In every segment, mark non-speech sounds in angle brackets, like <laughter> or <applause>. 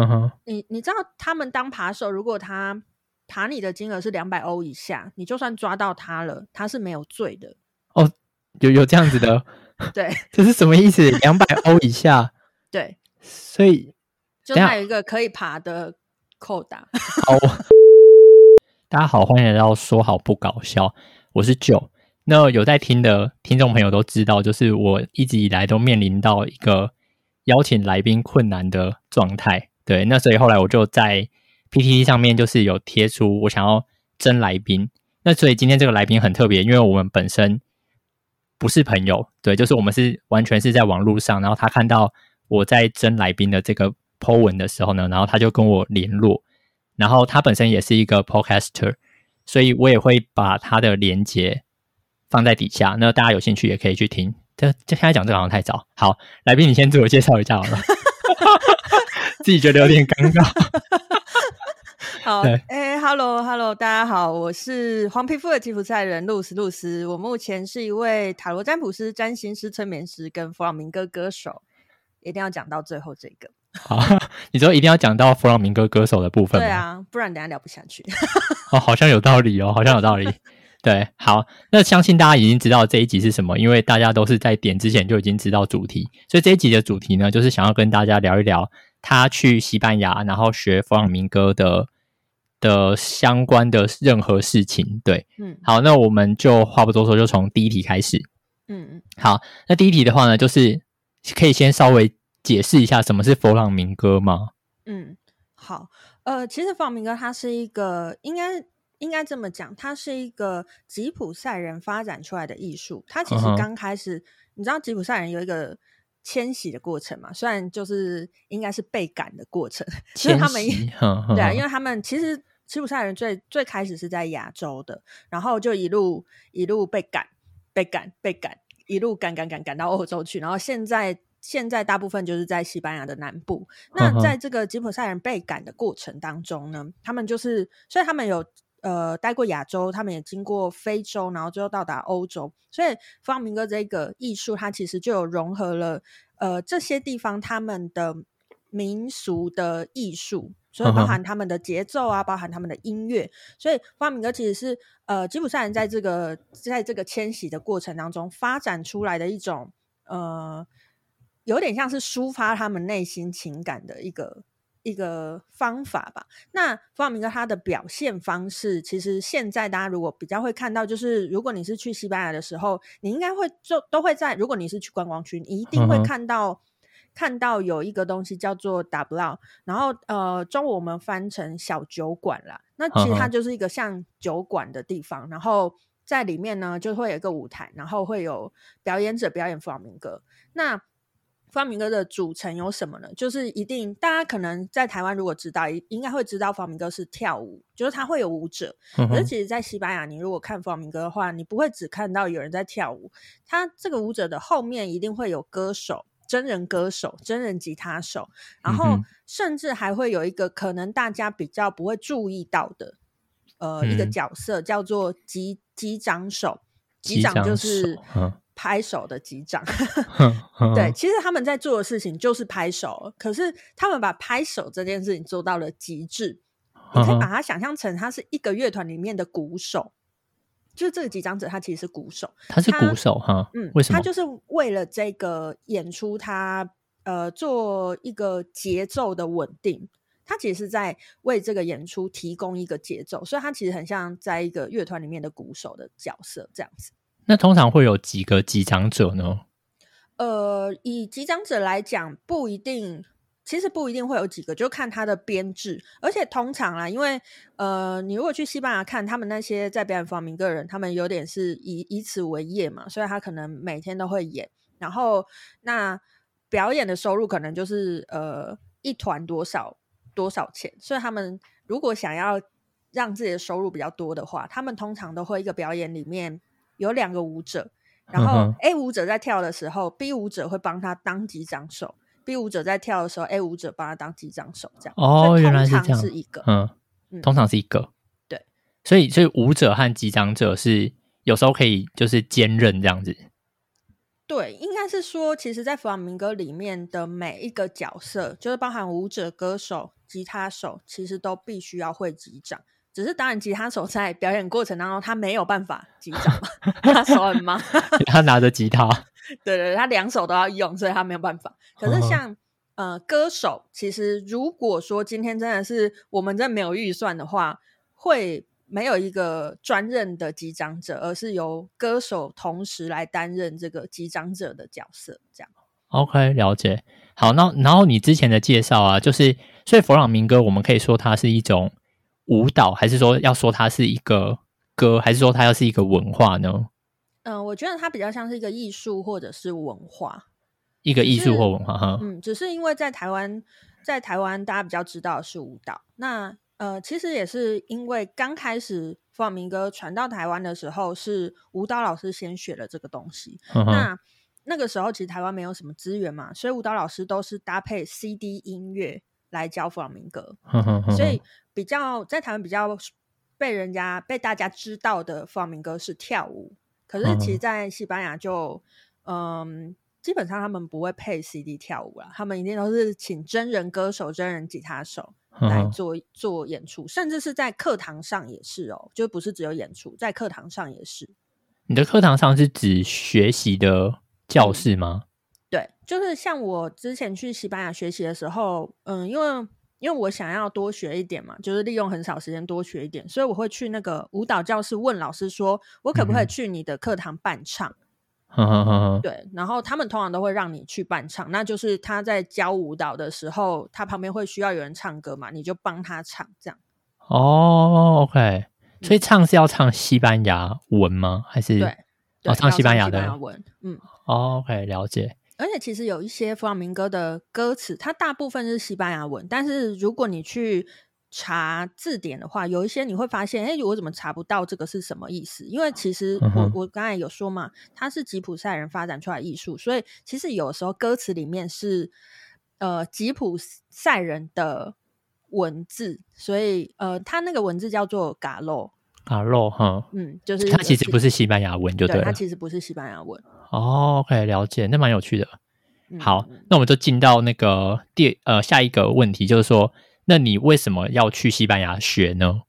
嗯哼，你你知道他们当扒手，如果他扒你的金额是两百欧以下，你就算抓到他了，他是没有罪的。哦，有有这样子的，<laughs> 对，这是什么意思？两百欧以下，对，所以就他有一个可以爬的扣打。<laughs> 好，大家好，欢迎来到说好不搞笑，我是 Joe。那有在听的听众朋友都知道，就是我一直以来都面临到一个邀请来宾困难的状态。对，那所以后来我就在。PTT 上面就是有贴出我想要征来宾，那所以今天这个来宾很特别，因为我们本身不是朋友，对，就是我们是完全是在网络上，然后他看到我在征来宾的这个 po 文的时候呢，然后他就跟我联络，然后他本身也是一个 podcaster，所以我也会把他的连接放在底下，那大家有兴趣也可以去听。这这现在讲这个好像太早，好，来宾你先自我介绍一下好了，<laughs> <laughs> 自己觉得有点尴尬。<laughs> 好，哎、欸、，Hello，Hello，大家好，我是黄皮肤的吉普赛人露丝露丝，我目前是一位塔罗占卜师、占星师、催眠师跟弗朗明哥歌手，一定要讲到最后这个。好，你说一定要讲到弗朗明哥歌手的部分吗？对啊，不然等下聊不下去。哦，好像有道理哦，好像有道理。<laughs> 对，好，那相信大家已经知道这一集是什么，因为大家都是在点之前就已经知道主题，所以这一集的主题呢，就是想要跟大家聊一聊他去西班牙，然后学弗朗明哥的。的相关的任何事情，对，嗯，好，那我们就话不多说，就从第一题开始，嗯嗯，好，那第一题的话呢，就是可以先稍微解释一下什么是弗朗明哥吗？嗯，好，呃，其实弗朗明哥它是一个，应该应该这么讲，它是一个吉普赛人发展出来的艺术，它其实刚开始，嗯、你知道吉普赛人有一个。迁徙的过程嘛，虽然就是应该是被赶的过程，其实他们 <laughs> 对啊，因为他们其实吉普赛人最最开始是在亚洲的，然后就一路一路被赶，被赶，被赶，一路赶赶赶赶到欧洲去，然后现在现在大部分就是在西班牙的南部。那在这个吉普赛人被赶的过程当中呢，他们就是，所以他们有。呃，待过亚洲，他们也经过非洲，然后最后到达欧洲。所以弗朗明哥这个艺术，它其实就有融合了呃这些地方他们的民俗的艺术，所以包含他们的节奏啊，包含他们的音乐。所以方明哥其实是呃吉普赛人在这个在这个迁徙的过程当中发展出来的一种呃，有点像是抒发他们内心情感的一个。一个方法吧。那弗朗明哥他的表现方式，其实现在大家如果比较会看到，就是如果你是去西班牙的时候，你应该会就都会在。如果你是去观光区，你一定会看到、嗯、看到有一个东西叫做 tablao，然后呃，中文我们翻成小酒馆啦。那其实它就是一个像酒馆的地方，嗯、然后在里面呢就会有一个舞台，然后会有表演者表演弗朗明哥。那弗朗明哥的组成有什么呢？就是一定大家可能在台湾如果知道，应该会知道方明哥是跳舞，就是他会有舞者。嗯、可是其实，在西班牙，你如果看方明哥的话，你不会只看到有人在跳舞，他这个舞者的后面一定会有歌手、真人歌手、真人吉他手，然后甚至还会有一个可能大家比较不会注意到的，呃，嗯、一个角色叫做击击掌手，击掌就是。拍手的击掌，<laughs> 对，其实他们在做的事情就是拍手，可是他们把拍手这件事情做到了极致。你可以把它想象成，他是一个乐团里面的鼓手，就是这个击掌者，他其实是鼓手，他是鼓手哈，嗯，为什么？他就是为了这个演出他，他呃做一个节奏的稳定，他其实是在为这个演出提供一个节奏，所以他其实很像在一个乐团里面的鼓手的角色这样子。那通常会有几个击掌者呢？呃，以击掌者来讲，不一定，其实不一定会有几个，就看他的编制。而且通常啦，因为呃，你如果去西班牙看他们那些在表演弗朗明哥的人，他们有点是以以此为业嘛，所以他可能每天都会演。然后那表演的收入可能就是呃一团多少多少钱，所以他们如果想要让自己的收入比较多的话，他们通常都会一个表演里面。有两个舞者，然后 A 舞者在跳的时候，嗯，B 舞者会帮他当击掌手；B 舞者在跳的时候，A 舞者帮他当击掌手。这样哦，原来是这样，是一个嗯，嗯，通常是一个对，所以所以舞者和击掌者是有时候可以就是兼任这样子。对，应该是说，其实，在弗朗明哥里面的每一个角色，就是包含舞者、歌手、吉他手，其实都必须要会击掌。只是当然，吉他手在表演过程当中，他没有办法击掌嘛，<laughs> 他手很忙，<laughs> 他拿着吉他，对，对对，他两手都要用，所以他没有办法。可是像呃歌手，其实如果说今天真的是我们真的没有预算的话，会没有一个专任的击掌者，而是由歌手同时来担任这个击掌者的角色，这样。OK，了解。好，那然后你之前的介绍啊，就是所以佛朗明哥，我们可以说它是一种。舞蹈，还是说要说它是一个歌，还是说它要是一个文化呢？嗯、呃，我觉得它比较像是一个艺术或者是文化，一个艺术或文化哈。嗯，只是因为在台湾，在台湾大家比较知道的是舞蹈。那呃，其实也是因为刚开始弗朗明哥传到台湾的时候，是舞蹈老师先学了这个东西。那那个时候其实台湾没有什么资源嘛，所以舞蹈老师都是搭配 CD 音乐来教弗朗明哥。所以。比较在台湾比较被人家被大家知道的佛朗明哥是跳舞，可是其实，在西班牙就嗯，基本上他们不会配 CD 跳舞了，他们一定都是请真人歌手、真人吉他手来做做演出，甚至是在课堂上也是哦，就不是只有演出，在课堂上也是。你的课堂上是指学习的教室吗？对，就是像我之前去西班牙学习的时候，嗯，因为。因为我想要多学一点嘛，就是利用很少时间多学一点，所以我会去那个舞蹈教室问老师说，我可不可以去你的课堂伴唱？嗯、对，然后他们通常都会让你去伴唱，那就是他在教舞蹈的时候，他旁边会需要有人唱歌嘛，你就帮他唱这样。哦，OK，所以唱是要唱西班牙文吗？还是对，对、哦，唱西班牙的西班牙文？嗯、哦，OK，了解。而且其实有一些弗朗明哥的歌词，它大部分是西班牙文，但是如果你去查字典的话，有一些你会发现，哎，我怎么查不到这个是什么意思？因为其实我、嗯、我刚才有说嘛，它是吉普赛人发展出来艺术，所以其实有时候歌词里面是呃吉普赛人的文字，所以呃，它那个文字叫做嘎洛。嘎洛哈，嗯，就是它其实不是西班牙文，就对了，对，它其实不是西班牙文。哦，OK，了解，那蛮有趣的。好，嗯、那我们就进到那个第呃下一个问题，就是说，那你为什么要去西班牙学呢？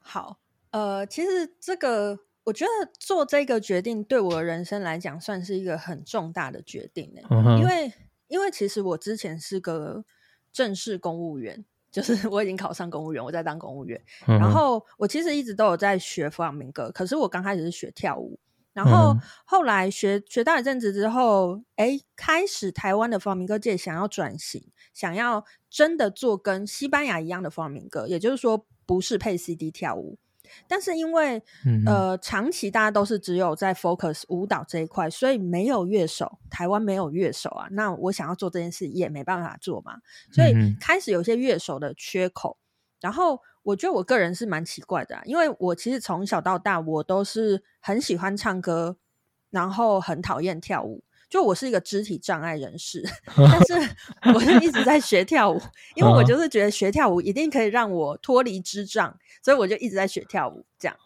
好，呃，其实这个我觉得做这个决定对我的人生来讲算是一个很重大的决定呢、嗯，因为因为其实我之前是个正式公务员，就是 <laughs> 我已经考上公务员，我在当公务员，嗯、然后我其实一直都有在学弗朗明哥，可是我刚开始是学跳舞。然后后来学学到一阵子之后，哎，开始台湾的佛朗明哥界想要转型，想要真的做跟西班牙一样的佛朗明哥，也就是说不是配 CD 跳舞。但是因为、嗯、呃长期大家都是只有在 focus 舞蹈这一块，所以没有乐手，台湾没有乐手啊。那我想要做这件事也没办法做嘛，所以开始有些乐手的缺口，然后。我觉得我个人是蛮奇怪的啊，因为我其实从小到大我都是很喜欢唱歌，然后很讨厌跳舞。就我是一个肢体障碍人士，<laughs> 但是我就一直在学跳舞，<laughs> 因为我就是觉得学跳舞一定可以让我脱离智障，所以我就一直在学跳舞。这样，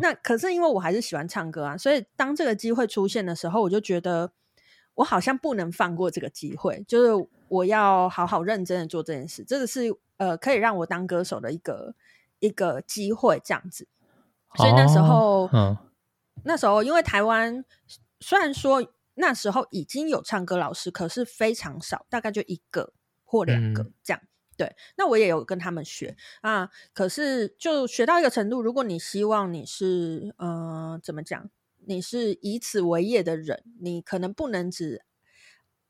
那可是因为我还是喜欢唱歌啊，所以当这个机会出现的时候，我就觉得我好像不能放过这个机会，就是我要好好认真的做这件事。这个是。呃，可以让我当歌手的一个一个机会，这样子。所以那时候，哦嗯、那时候因为台湾虽然说那时候已经有唱歌老师，可是非常少，大概就一个或两个、嗯、这样。对，那我也有跟他们学啊。可是就学到一个程度，如果你希望你是呃怎么讲，你是以此为业的人，你可能不能只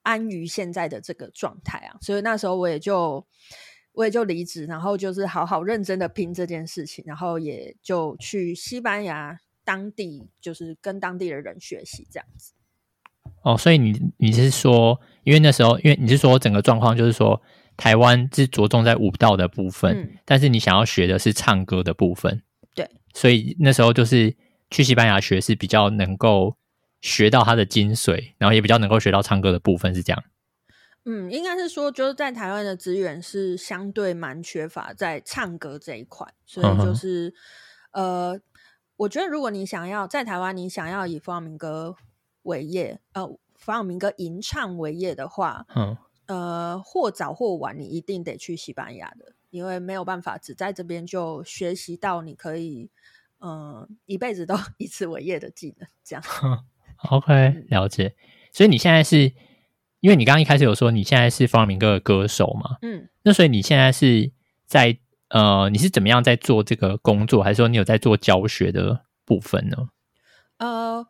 安于现在的这个状态啊。所以那时候我也就。我也就离职，然后就是好好认真的拼这件事情，然后也就去西班牙当地，就是跟当地的人学习这样子。哦，所以你你是说，因为那时候，因为你是说整个状况就是说，台湾是着重在舞蹈的部分，嗯，但是你想要学的是唱歌的部分，对，所以那时候就是去西班牙学是比较能够学到它的精髓，然后也比较能够学到唱歌的部分，是这样。嗯，应该是说，就是在台湾的资源是相对蛮缺乏在唱歌这一块，所以就是、嗯，呃，我觉得如果你想要在台湾，你想要以弗朗明哥为业，呃，弗朗明哥吟唱为业的话，嗯，呃，或早或晚，你一定得去西班牙的，因为没有办法只在这边就学习到你可以，嗯、呃，一辈子都 <laughs> 以此为业的技能。这样，<laughs> OK，了解。所以你现在是，因为你刚刚一开始有说你现在是方明哥的歌手嘛？嗯，那所以你现在是在呃，你是怎么样在做这个工作，还是说你有在做教学的部分呢？呃。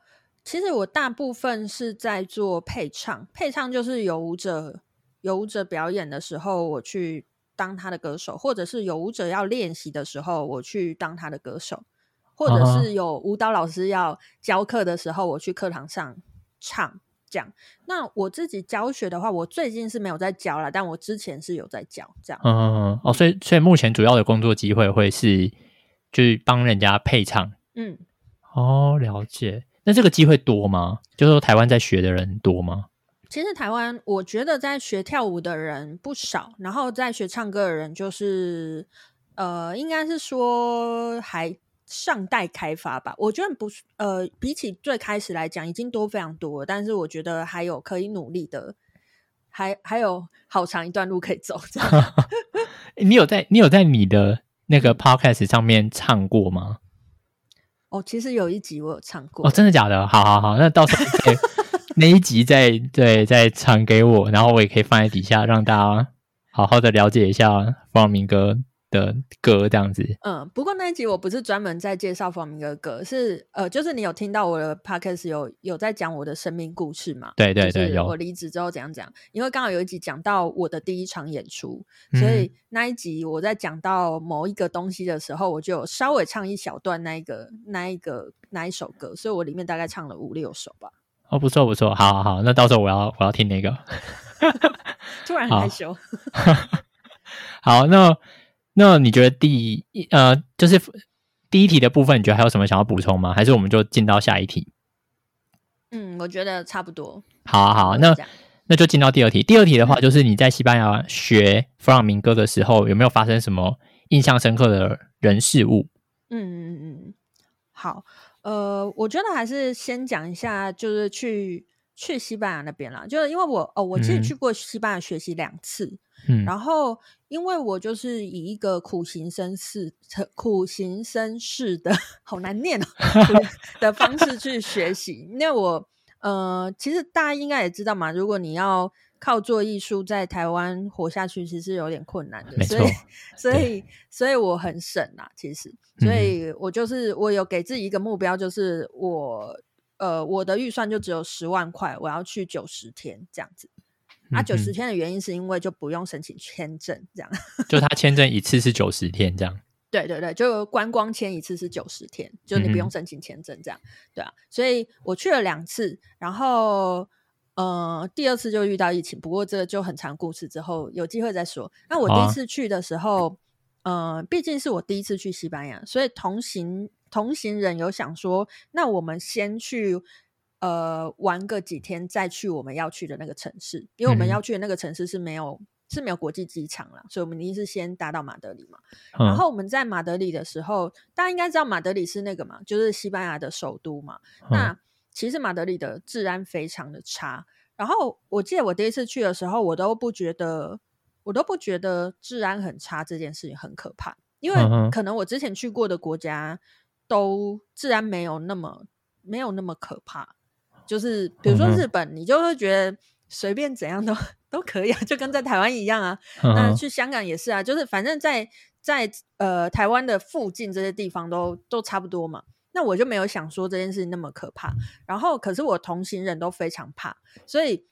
其实我大部分是在做配唱，配唱就是有舞者有舞者表演的时候，我去当他的歌手，或者是有舞者要练习的时候，我去当他的歌手，或者是有舞蹈老师要教课的时候，我去课堂上唱这样。那我自己教学的话，我最近是没有在教了，但我之前是有在教这样。嗯嗯哦，所以所以目前主要的工作机会会是就是帮人家配唱。嗯，哦，了解。那这个机会多吗？就是说台湾在学的人多吗？其实台湾我觉得在学跳舞的人不少，然后在学唱歌的人就是呃，应该是说还尚待开发吧。我觉得不呃，比起最开始来讲，已经多非常多，但是我觉得还有可以努力的，还还有好长一段路可以走。这样 <laughs> 你有在你有在你的那个 podcast 上面唱过吗？哦，其实有一集我有唱过。哦，真的假的？好好好，那到时候 <laughs> 那一集再对再传给我，然后我也可以放在底下，让大家好好的了解一下弗朗明哥的歌这样子，嗯，不过那一集我不是专门在介绍方明哥的歌，是呃，就是你有听到我的 podcast 有有在讲我的生命故事嘛？对对对，有。我离职之后怎样讲？因为刚好有一集讲到我的第一场演出，嗯、所以那一集我在讲到某一个东西的时候，我就稍微唱一小段那一个那一个那一首歌，所以我里面大概唱了五六首吧。哦，不错不错，好好好，那到时候我要我要听那个，<laughs> 突然很害羞。好，<laughs> 好那。那你觉得第一呃，就是第一题的部分，你觉得还有什么想要补充吗？还是我们就进到下一题？嗯，我觉得差不多。好啊，好啊，那那就进到第二题。第二题的话，就是你在西班牙学弗朗明哥的时候，有没有发生什么印象深刻的人事物？嗯嗯嗯，好，呃，我觉得还是先讲一下，就是去去西班牙那边啦，就是因为我哦，我其实去过西班牙学习两次。嗯嗯，然后因为我就是以一个苦行僧式、苦行僧式的 <laughs> 好难念哦 <laughs> 的方式去学习。因为我呃，其实大家应该也知道嘛，如果你要靠做艺术在台湾活下去，其实有点困难的。所以，所以，所以我很省啊，其实，所以我就是我有给自己一个目标，就是我呃，我的预算就只有十万块，我要去九十天这样子。啊，九十天的原因是因为就不用申请签证，这样。<laughs> 就他签证一次是九十天，这样。<laughs> 对对对，就观光签一次是九十天，就你不用申请签证，这样。对啊，所以我去了两次，然后呃，第二次就遇到疫情，不过这个就很长故事，之后有机会再说。那我第一次去的时候，啊、呃，毕竟是我第一次去西班牙，所以同行同行人有想说，那我们先去。呃，玩个几天再去我们要去的那个城市，因为我们要去的那个城市是没有、嗯、是没有国际机场了，所以我们一定是先搭到马德里嘛。嗯、然后我们在马德里的时候，大家应该知道马德里是那个嘛，就是西班牙的首都嘛。嗯、那其实马德里的治安非常的差。然后我记得我第一次去的时候，我都不觉得，我都不觉得治安很差这件事情很可怕，因为可能我之前去过的国家都治安没有那么没有那么可怕。就是比如说日本，你就会觉得随便怎样都 <laughs> 都可以啊，<laughs> 就跟在台湾一样啊。那去香港也是啊，就是反正在在呃台湾的附近这些地方都都差不多嘛。那我就没有想说这件事情那么可怕。然后可是我同行人都非常怕，所以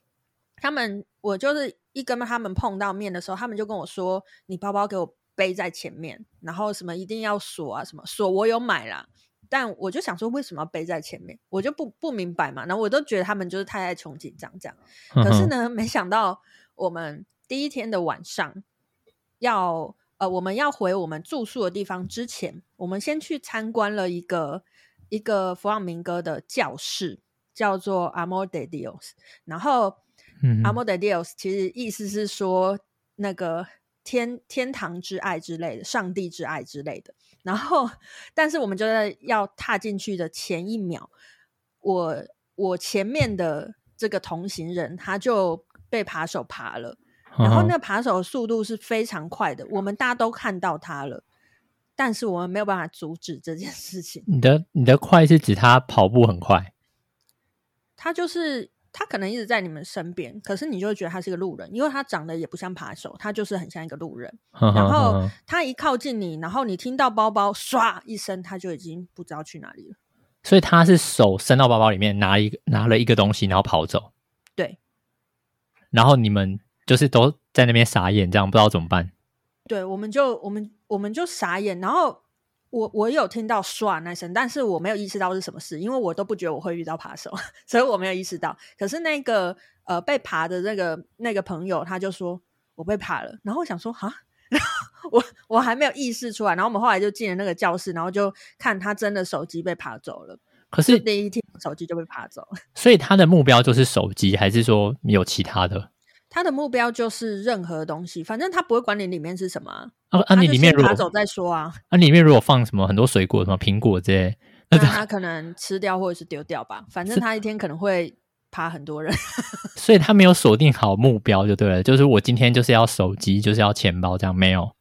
他们我就是一跟他们碰到面的时候，他们就跟我说：“你包包给我背在前面，然后什么一定要锁啊，什么锁我有买啦。”但我就想说，为什么要背在前面？我就不不明白嘛。然后我都觉得他们就是太爱穷紧张这样。可是呢，没想到我们第一天的晚上要呃，我们要回我们住宿的地方之前，我们先去参观了一个一个弗朗明哥的教室，叫做 Amor de Dios。然后，嗯，Amor de Dios 其实意思是说那个天天堂之爱之类的，上帝之爱之类的。然后，但是我们就在要踏进去的前一秒，我我前面的这个同行人他就被扒手爬了，然后那扒手的速度是非常快的，我们大家都看到他了，但是我们没有办法阻止这件事情。你的你的快是指他跑步很快？他就是。他可能一直在你们身边，可是你就会觉得他是个路人，因为他长得也不像扒手，他就是很像一个路人。然后他一靠近你，然后你听到包包唰一声，他就已经不知道去哪里了。所以他是手伸到包包里面拿一个拿了一个东西，然后跑走。对。然后你们就是都在那边傻眼，这样不知道怎么办。对，我们就我们我们就傻眼，然后。我我有听到唰那声，但是我没有意识到是什么事，因为我都不觉得我会遇到扒手，<laughs> 所以我没有意识到。可是那个呃被扒的那个那个朋友，他就说我被扒了，然后我想说哈，<laughs> 然后我我还没有意识出来，然后我们后来就进了那个教室，然后就看他真的手机被扒走了。可是第一天手机就被扒走了，所以他的目标就是手机，还是说有其他的？他的目标就是任何东西，反正他不会管你里面是什么啊。啊，啊你里面如果拿走再说啊。啊，里面如果放什么很多水果，什么苹果之类，<laughs> 那他可能吃掉或者是丢掉吧。反正他一天可能会爬很多人，<laughs> 所以他没有锁定好目标就对了。就是我今天就是要手机，就是要钱包，这样没有？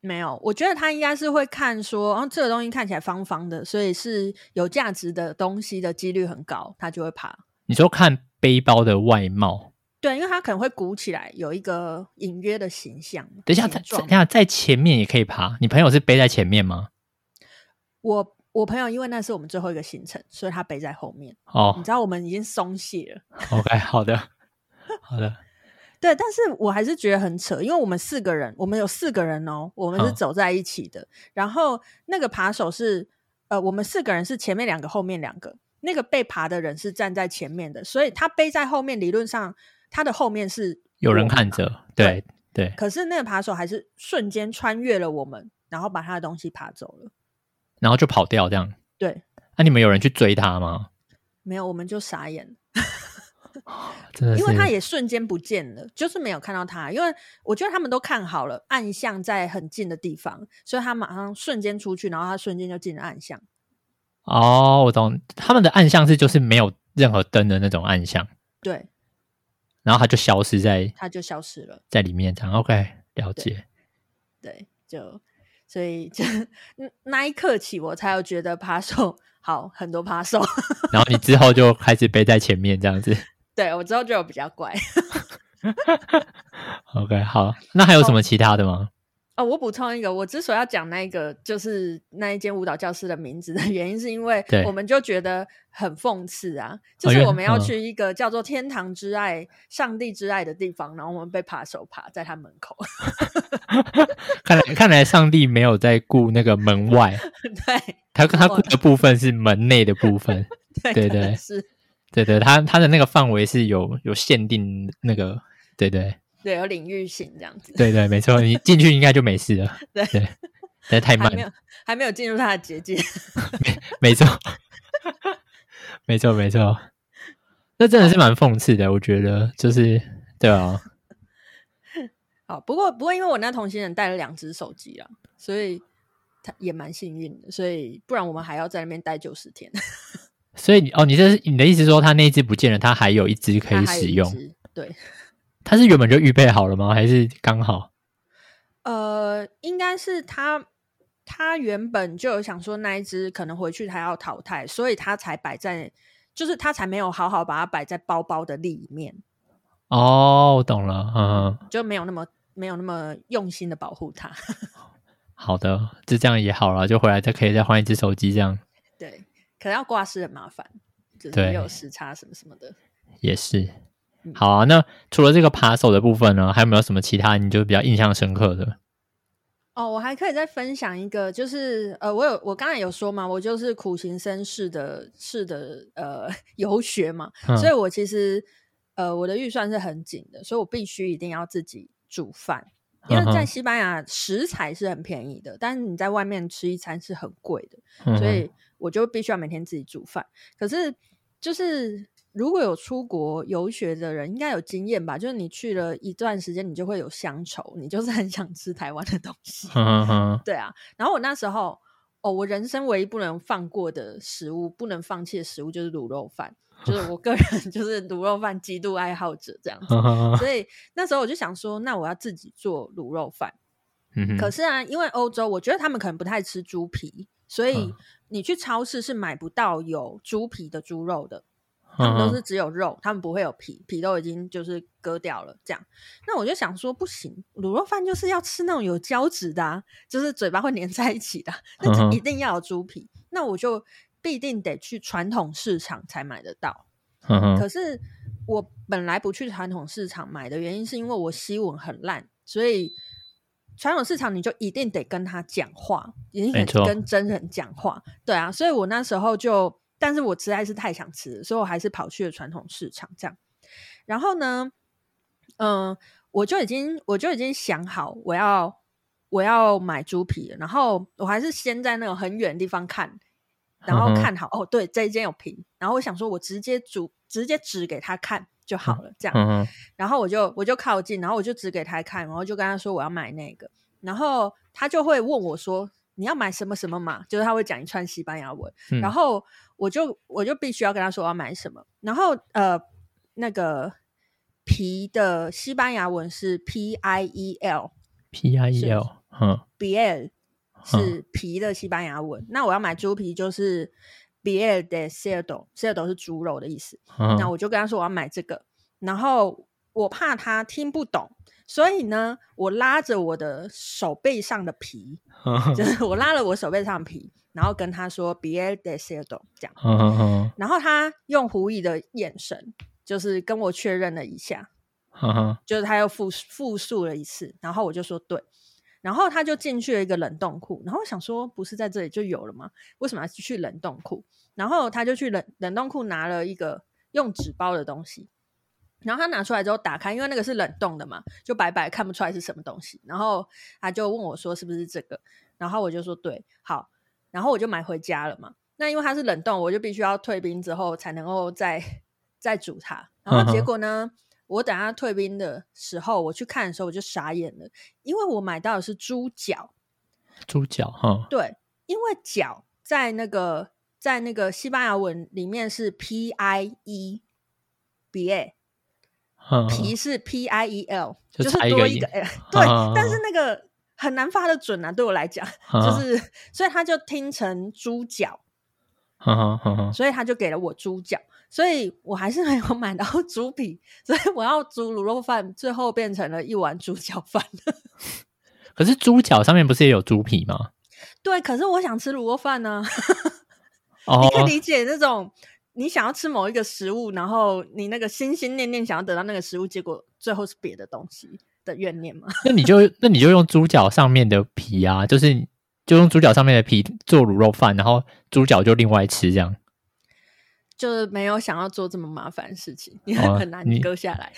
没有。我觉得他应该是会看说，哦，这个东西看起来方方的，所以是有价值的东西的几率很高，他就会爬。你说看背包的外貌。对，因为它可能会鼓起来，有一个隐约的形象。等一下，在等一下，在前面也可以爬。你朋友是背在前面吗？我我朋友因为那是我们最后一个行程，所以他背在后面。哦，你知道我们已经松懈了。OK，好的，好的。<laughs> 对，但是我还是觉得很扯，因为我们四个人，我们有四个人哦，我们是走在一起的。嗯、然后那个扒手是，呃，我们四个人是前面两个，后面两个。那个被扒的人是站在前面的，所以他背在后面，理论上。他的后面是有人看着，对对，可是那个扒手还是瞬间穿越了我们，然后把他的东西扒走了，然后就跑掉这样。对。那、啊、你们有人去追他吗？没有，我们就傻眼。<laughs> 真的，因为他也瞬间不见了，就是没有看到他。因为我觉得他们都看好了暗巷在很近的地方，所以他马上瞬间出去，然后他瞬间就进了暗巷。哦，我懂。他们的暗巷是就是没有任何灯的那种暗巷。对。然后他就消失在，他就消失了，在里面这样。OK，了解。对，对就所以就那一刻起，我才有觉得扒手好很多扒手。然后你之后就开始背在前面这样子。<laughs> 对，我之后就有比较乖。<laughs> OK，好，那还有什么其他的吗？我补充一个，我之所以要讲那个，就是那一间舞蹈教室的名字的原因，是因为我们就觉得很讽刺啊，就是我们要去一个叫做“天堂之爱”、“上帝之爱”的地方，然后我们被扒手扒在他门口。<laughs> 看来，看来上帝没有在顾那个门外，<laughs> 对，他他顾的部分是门内的部分，<laughs> 对对对，是，对对，他他的那个范围是有有限定，那个对对。对，有领域性这样子。对对，没错，你进去应该就没事了。<laughs> 对对，但太慢，还没有还没有进入他的结界。<laughs> 没错，<laughs> 没错，没错。那真的是蛮讽刺的，我觉得，就是对啊。好，不过不过，因为我那同行人带了两只手机啊，所以他也蛮幸运的。所以不然我们还要在那边待九十天。所以你哦，你这是你的意思说，他那一只不见了，他还有一只可以使用？对。他是原本就预备好了吗？还是刚好？呃，应该是他，他原本就有想说那一只可能回去还要淘汰，所以他才摆在，就是他才没有好好把它摆在包包的里面。哦，我懂了，嗯，就没有那么没有那么用心的保护它。<laughs> 好的，就这样也好了，就回来再可以再换一只手机这样。对，可能要挂失很麻烦，就是没有时差什么什么的。也是。好啊，那除了这个扒手的部分呢，还有没有什么其他你就比较印象深刻的？哦，我还可以再分享一个，就是呃，我有我刚才有说嘛，我就是苦行僧式的式的呃 <laughs> 游学嘛，嗯，所以我其实呃我的预算是很紧的，所以我必须一定要自己煮饭，因为在西班牙食材是很便宜的，但是你在外面吃一餐是很贵的，嗯，所以我就必须要每天自己煮饭。可是就是。如果有出国游学的人，应该有经验吧？就是你去了一段时间，你就会有乡愁，你就是很想吃台湾的东西。对啊。然后我那时候，哦，我人生唯一不能放过的食物，不能放弃的食物就是卤肉饭。就是我个人 <laughs> 就是卤肉饭极度爱好者这样子，<laughs> 所以那时候我就想说，那我要自己做卤肉饭。嗯、可是啊，因为欧洲，我觉得他们可能不太吃猪皮，所以你去超市是买不到有猪皮的猪肉的，他们都是只有肉，他们不会有皮，皮都已经就是割掉了。这样，那我就想说，不行，卤肉饭就是要吃那种有胶质的，啊，就是嘴巴会粘在一起的，那就一定要有猪皮。那我就必定得去传统市场才买得到。可是我本来不去传统市场买的原因，是因为我西文很烂，所以。传统市场你就一定得跟他讲话，一定得跟真人讲话，对啊，所以我那时候就，但是我实在是太想吃，所以我还是跑去了传统市场这样。然后呢，嗯、呃，我就已经我就已经想好我要我要买猪皮了，然后我还是先在那种很远的地方看，然后看好、嗯、哦，对，这一间有皮，然后我想说我直接煮直接指给他看。就好了，这样，嗯、然后我就我就靠近，然后我就指给他看，然后就跟他说我要买那个，然后他就会问我说你要买什么什么嘛，就是他会讲一串西班牙文，嗯、然后我就我就必须要跟他说我要买什么，然后呃那个皮的西班牙文是 P I E L，P I E L，嗯，Biel 是皮的西班牙文，嗯、那我要买猪皮就是。Biel de cerdo，cerdo 是猪肉的意思。嗯、那我就跟他说我要买这个，然后我怕他听不懂，所以呢，我拉着我的手背上的皮，嗯、<laughs> 就是我拉了我手背上的皮，然后跟他说 Piel de cerdo 这样。嗯嗯、然后他用狐疑的眼神，就是跟我确认了一下，<laughs> 嗯、就是他又复复述了一次，然后我就说对。然后他就进去了一个冷冻库，然后我想说，不是在这里就有了吗？为什么要去冷冻库？然后他就去冷冷冻库拿了一个用纸包的东西，然后他拿出来之后打开，因为那个是冷冻的嘛，就白白看不出来是什么东西。然后他就问我说：“是不是这个？”然后我就说：“对，好。”然后我就买回家了嘛。那因为它是冷冻，我就必须要退冰之后才能够再再煮它。然后结果呢？我等下退冰的时候，我去看的时候，我就傻眼了，因为我买到的是猪脚。猪脚，哈，对，因为脚在那个在那个西班牙文里面是 P I E，B A，皮是 P I E L，就，是多一个 L，对，但是那个很难发的准啊，对我来讲，就是所以他就听成猪脚，<laughs> 所以他就给了我猪脚。所以我还是没有买到猪皮，所以我要煮卤肉饭，最后变成了一碗猪脚饭。<laughs> 可是猪脚上面不是也有猪皮吗？对，可是我想吃卤肉饭呢。哦，<laughs> 你可以理解那种你想要吃某一个食物，然后你那个心心念念想要得到那个食物，结果最后是别的东西的怨念吗？那你就那你就用猪脚上面的皮啊，就是就用猪脚上面的皮做卤肉饭，然后猪脚就另外吃这样。就是没有想要做这么麻烦的事情，因 <laughs> 为很难割下来。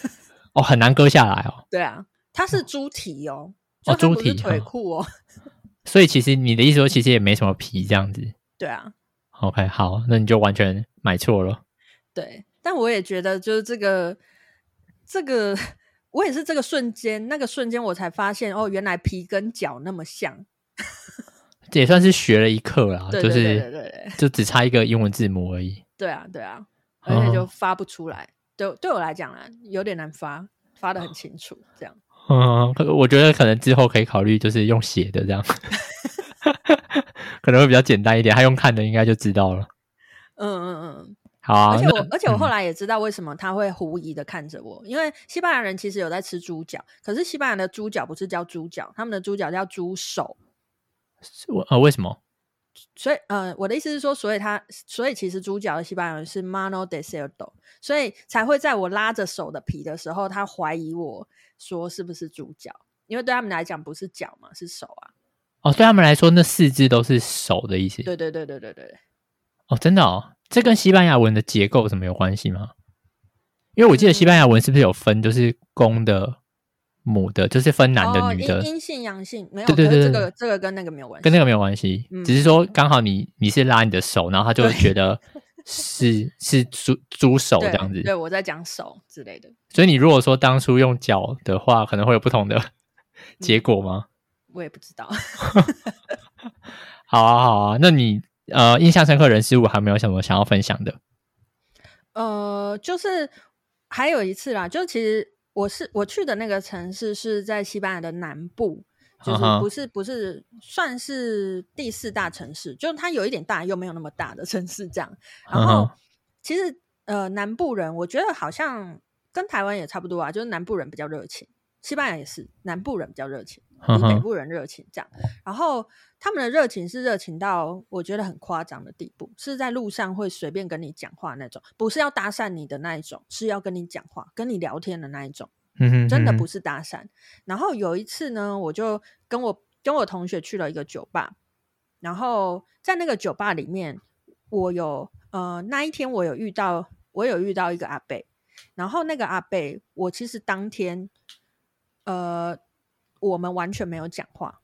<laughs> 哦，很难割下来哦。对啊，它是猪蹄哦，哦，猪蹄腿裤哦。所以其实你的意思说，其实也没什么皮这样子。对啊。OK，好，那你就完全买错了。对，但我也觉得，就是这个这个，我也是这个瞬间，那个瞬间我才发现，哦，原来皮跟脚那么像。<laughs> 这也算是学了一课啦，就是就只差一个英文字母而已。对啊，对啊，而且就发不出来。对，对我来讲啊，有点难发，发的很清楚。这样，<laughs> 嗯，我觉得可能之后可以考虑，就是用写的这样，可能会比较简单一点。他用看的应该就知道了。嗯嗯嗯，好啊。而且我，而且我后来也知道为什么他会狐疑的看着我，因为西班牙人其实有在吃猪脚，可是西班牙的猪脚不是叫猪脚，他们的猪脚叫猪手。我呃，为什么？所以呃，我的意思是说，所以他，所以其实猪脚的西班牙人是 mano de cerdo，所以才会在我拉着手的皮的时候，他怀疑我说是不是猪脚，因为对他们来讲不是脚嘛，是手啊。哦，对他们来说，那四肢都是手的意思。对对对对对对。哦，真的哦，这跟西班牙文的结构什么有关系吗？因为我记得西班牙文是不是有分，就是公的。母的，就是分男的、女的，阴性、阳性，没有。对对对，这个这个跟那个没有关系，跟那个没有关系，嗯、只是说刚好你你是拉你的手，然后他就会觉得是 <laughs> 是猪猪手这样子。对，对我在讲手之类的。所以你如果说当初用脚的话，可能会有不同的 <laughs> 结果吗？嗯、我也不知道。<laughs> 好啊，好啊，那你呃印象深刻人事物还没有什么想要分享的？呃，就是还有一次啦，就其实我是我去的那个城市是在西班牙的南部，就是不是不是算是第四大城市，就是它有一点大又没有那么大的城市这样。然后其实呃南部人，我觉得好像跟台湾也差不多啊，就是南部人比较热情，西班牙也是南部人比较热情。比北部人热情这样，然后他们的热情是热情到我觉得很夸张的地步，是在路上会随便跟你讲话那种，不是要搭讪你的那一种，是要跟你讲话、跟你聊天的那一种。嗯真的不是搭讪。然后有一次呢，我就跟我跟我同学去了一个酒吧，然后在那个酒吧里面，我有呃那一天我有遇到我有遇到一个阿伯，然后那个阿伯我其实当天呃。我们完全没有讲话，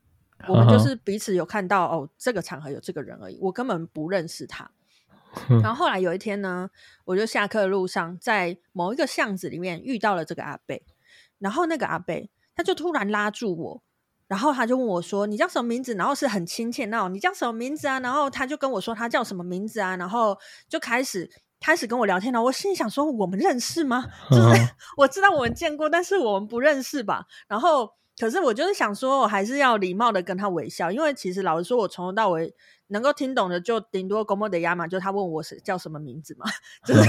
我们就是彼此有看到哦，这个场合有这个人而已，我根本不认识他。<laughs> 然后后来有一天呢，我就下课的路上，在某一个巷子里面遇到了这个阿伯，然后那个阿伯他就突然拉住我，然后他就问我说：“你叫什么名字？”然后是很亲切那种，“你叫什么名字啊？”然后他就跟我说他叫什么名字啊，然后就开始开始跟我聊天了。我心里想说：“我们认识吗？” <laughs> 就是我知道我们见过，但是我们不认识吧？然后。可是我就是想说，我还是要礼貌的跟他微笑，因为其实老实说，我从头到尾能够听懂的就顶多 “como te llamas”，就他问我是叫什么名字嘛，<laughs> 就是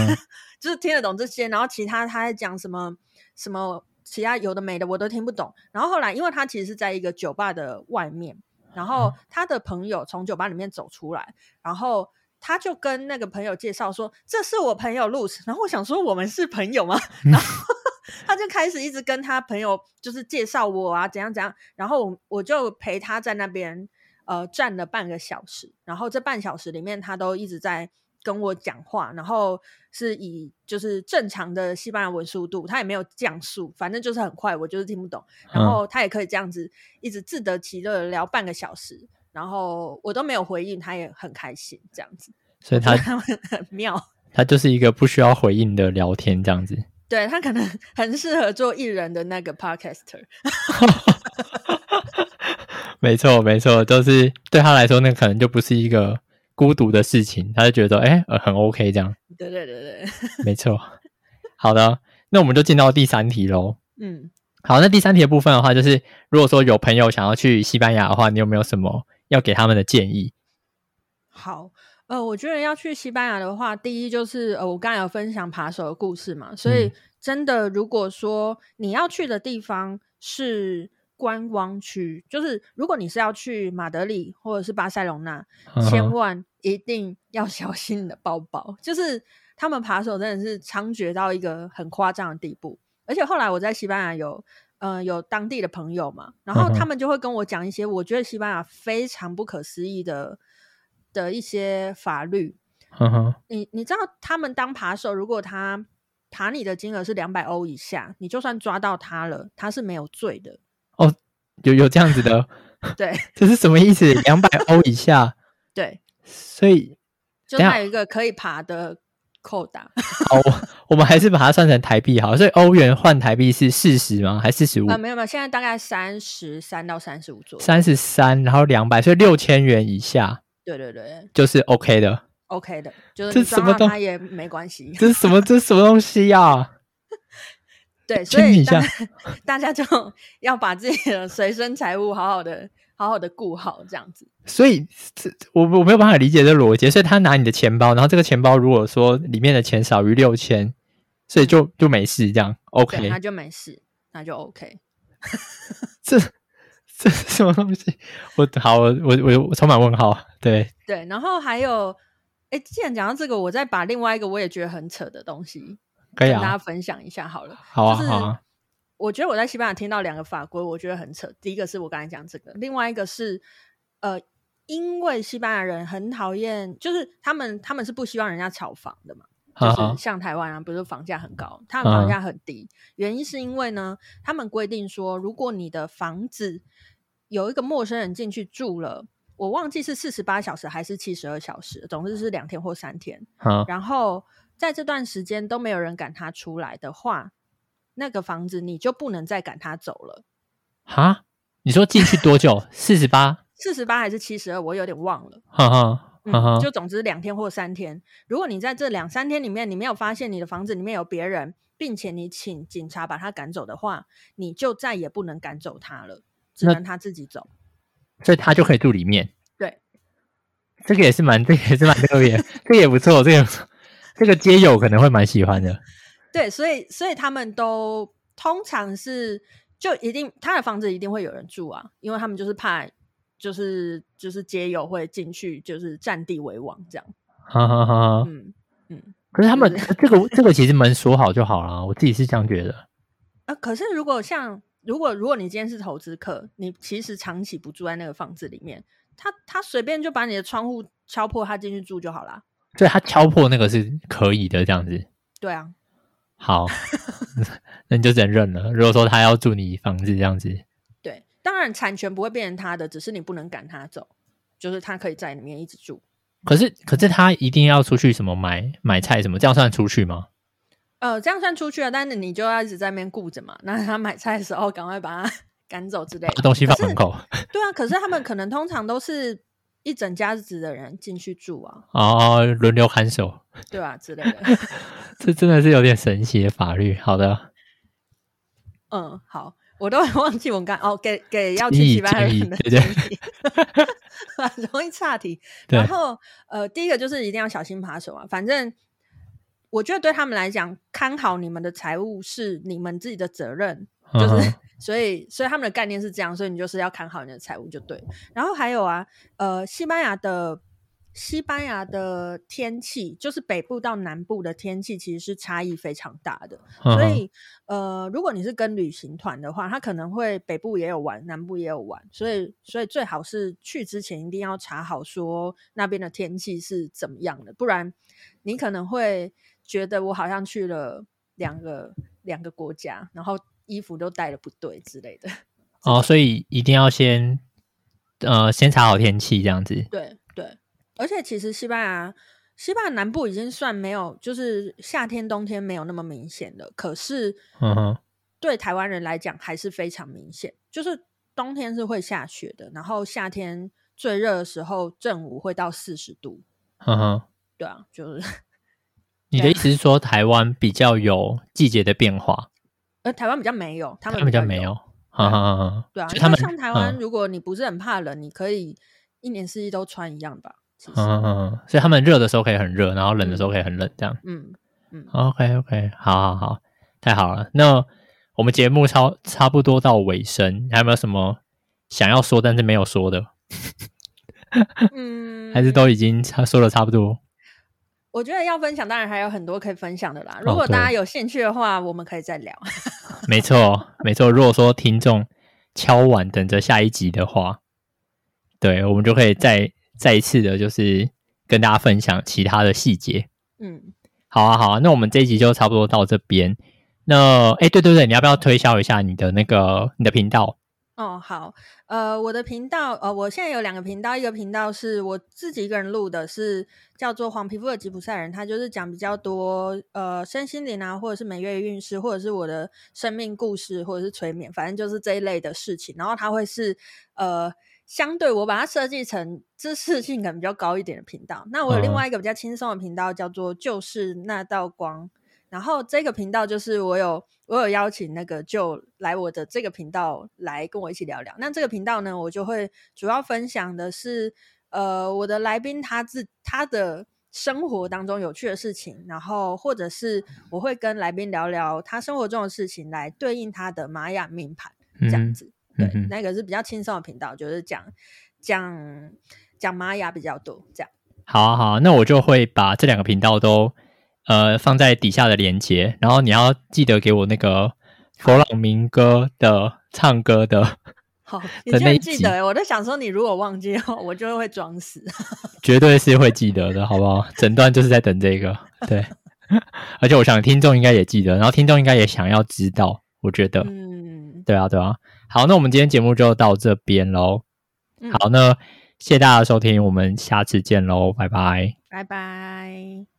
就是听得懂这些，然后其他他在讲什么什么其他有的没的我都听不懂。然后后来，因为他其实是在一个酒吧的外面，然后他的朋友从酒吧里面走出来，然后他就跟那个朋友介绍说：“这是我朋友 Luz。”然后我想说，我们是朋友吗？然后。他就开始一直跟他朋友就是介绍我啊，怎样怎样，然后我我就陪他在那边呃站了半个小时，然后这半小时里面他都一直在跟我讲话，然后是以就是正常的西班牙文速度，他也没有降速，反正就是很快，我就是听不懂，然后他也可以这样子一直自得其乐的聊半个小时，然后我都没有回应，他也很开心这样子，所以他很妙，他就是一个不需要回应的聊天这样子。对，他可能很适合做艺人的那个 podcaster，没错 <laughs> 没错，就是对他来说，那可能就不是一个孤独的事情，他就觉得哎、欸，很 OK 这样。对对对对，<laughs> 没错。好的，那我们就进到第三题喽。嗯，好，那第三题的部分的话，就是如果说有朋友想要去西班牙的话，你有没有什么要给他们的建议？好。呃，我觉得要去西班牙的话，第一就是呃，我刚才有分享扒手的故事嘛，所以真的，如果说你要去的地方是观光区，就是如果你是要去马德里或者是巴塞隆纳，千万一定要小心你的包包，就是他们扒手真的是猖獗到一个很夸张的地步。而且后来我在西班牙有呃有当地的朋友嘛，然后他们就会跟我讲一些我觉得西班牙非常不可思议的。的一些法律，呵呵，你你知道他们当扒手，如果他扒你的金额是两百欧以下，你就算抓到他了，他是没有罪的。哦，有有这样子的，对，这是什么意思？两百欧以下，对，所以就还有一个可以爬的扣打。好，<laughs> 我们还是把它算成台币好，所以欧元换台币是四十吗？还是四十五？啊，没有没有，现在大概三十三到三十五左右，三十三，然后两百，所以六千元以下。对对对，就是 OK 的，OK 的，就是什么他也没关系。这是什么？<laughs> 这是什么东西呀、啊？对，<laughs> 所以大家 <laughs> 大家就要把自己的随身财物好好的、好好的顾好，这样子。所以这我我没有办法理解这个逻辑。所以他拿你的钱包，然后这个钱包如果说里面的钱少于六千，所以就就没事，这样 OK，那就没事，那就 OK。这。这是什么东西？我好，我我我充满问号。对对，然后还有，哎，既然讲到这个，我再把另外一个我也觉得很扯的东西，可以啊，跟大家分享一下好了。好啊，就是、好啊。我觉得我在西班牙听到两个法规，我觉得很扯。第一个是我刚才讲这个，另外一个是，呃，因为西班牙人很讨厌，就是他们他们是不希望人家炒房的嘛。就是像台湾啊，不是房价很高，他们房价很低，原因是因为呢，他们规定说，如果你的房子有一个陌生人进去住了，我忘记是四十八小时还是七十二小时，总之是两天或三天。然后在这段时间都没有人赶他出来的话，那个房子你就不能再赶他走了。哈？你说进去多久？<laughs> 四十八？四十八还是七十二？我有点忘了。嗯，就总之两天或三天。如果你在这两三天里面，你没有发现你的房子里面有别人，并且你请警察把他赶走的话，你就再也不能赶走他了，只能他自己走。所以他就可以住里面。对，这个也是蛮，这个也是蛮特别，这个也不错，这个这个街友可能会蛮喜欢的。对，所以所以他们都通常是就一定他的房子一定会有人住啊，因为他们就是怕。就是就是街友会进去，就是占地为王这样。哈哈哈。嗯嗯。可是他们、就是、这个这个其实门锁好就好了，我自己是这样觉得。啊，可是如果像如果如果你今天是投资客，你其实长期不住在那个房子里面，他他随便就把你的窗户敲破，他进去住就好了。所以他敲破那个是可以的，这样子。对啊。好，那你就只能认了。如果说他要住你房子这样子。对当然，产权不会变成他的，只是你不能赶他走，就是他可以在里面一直住。可是，可是他一定要出去什么买买菜什么，这样算出去吗？呃，这样算出去了，但是你就要一直在那边顾着嘛。那他买菜的时候，赶快把他 <laughs> 赶走之类的。东西放门口。<laughs> 对啊，可是他们可能通常都是一整家子的人进去住啊。哦，轮流看守。对啊，之类的。<laughs> 这真的是有点神奇的法律。好的。嗯，好。我都忘记我刚哦，给给要去西班牙人的建议，很容易岔题。然后呃，第一个就是一定要小心扒手啊。反正我觉得对他们来讲，看好你们的财务是你们自己的责任，就是、嗯、所以所以他们的概念是这样，所以你就是要看好你的财务就对。然后还有啊，呃，西班牙的。西班牙的天气，就是北部到南部的天气，其实是差异非常大的。嗯、所以，呃，如果你是跟旅行团的话，他可能会北部也有玩，南部也有玩。所以，所以最好是去之前一定要查好，说那边的天气是怎么样的，不然你可能会觉得我好像去了两个两个国家，然后衣服都带的不对之类的。哦，所以一定要先呃先查好天气，这样子。对对。而且其实西班牙，西班牙南部已经算没有，就是夏天冬天没有那么明显的。可是，嗯哼，对台湾人来讲还是非常明显。就是冬天是会下雪的，然后夏天最热的时候正午会到四十度。嗯哼，对啊，就是。你的意思是说台湾比较有季节的变化？呃，台湾比较没有，他们比较没有。哈哈哈。对啊，他们像台湾，如果你不是很怕冷，你可以一年四季都穿一样吧。嗯嗯嗯，所以他们热的时候可以很热，然后冷的时候可以很冷，这样。嗯嗯。OK OK，好好好，太好了。那我们节目差差不多到尾声，还有没有什么想要说但是没有说的？<laughs> 嗯，还是都已经差说的差不多。我觉得要分享，当然还有很多可以分享的啦。如果大家有兴趣的话，我们可以再聊。<laughs> 没错没错，如果说听众敲碗等着下一集的话，对，我们就可以再。再一次的，就是跟大家分享其他的细节。嗯，好啊，好啊，那我们这一集就差不多到这边。那，哎，对对对，你要不要推销一下你的那个你的频道？哦，好，呃，我的频道，呃，我现在有两个频道，一个频道是我自己一个人录的，是叫做黄皮肤的吉普赛人，他就是讲比较多呃身心灵啊，或者是每月运势，或者是我的生命故事，或者是催眠，反正就是这一类的事情。然后他会是呃。相对我把它设计成知识性可能比较高一点的频道，那我有另外一个比较轻松的频道，叫做就是那道光。然后这个频道就是我有我有邀请那个就来我的这个频道来跟我一起聊聊。那这个频道呢，我就会主要分享的是呃我的来宾他自他的生活当中有趣的事情，然后或者是我会跟来宾聊聊他生活中的事情，来对应他的玛雅命盘这样子。嗯对，那个是比较轻松的频道，就是讲讲讲玛雅比较多，这样。好啊，好啊，那我就会把这两个频道都呃放在底下的连接，然后你要记得给我那个佛朗明哥的唱歌的。<laughs> 好，你居然记得？我在想说，你如果忘记的话，我就会装死。<laughs> 绝对是会记得的，好不好？整段就是在等这个，对。<laughs> 而且我想听众应该也记得，然后听众应该也想要知道，我觉得，嗯，对啊，对啊。好，那我们今天节目就到这边喽。嗯、好，那谢谢大家的收听，我们下次见喽，拜拜，拜拜。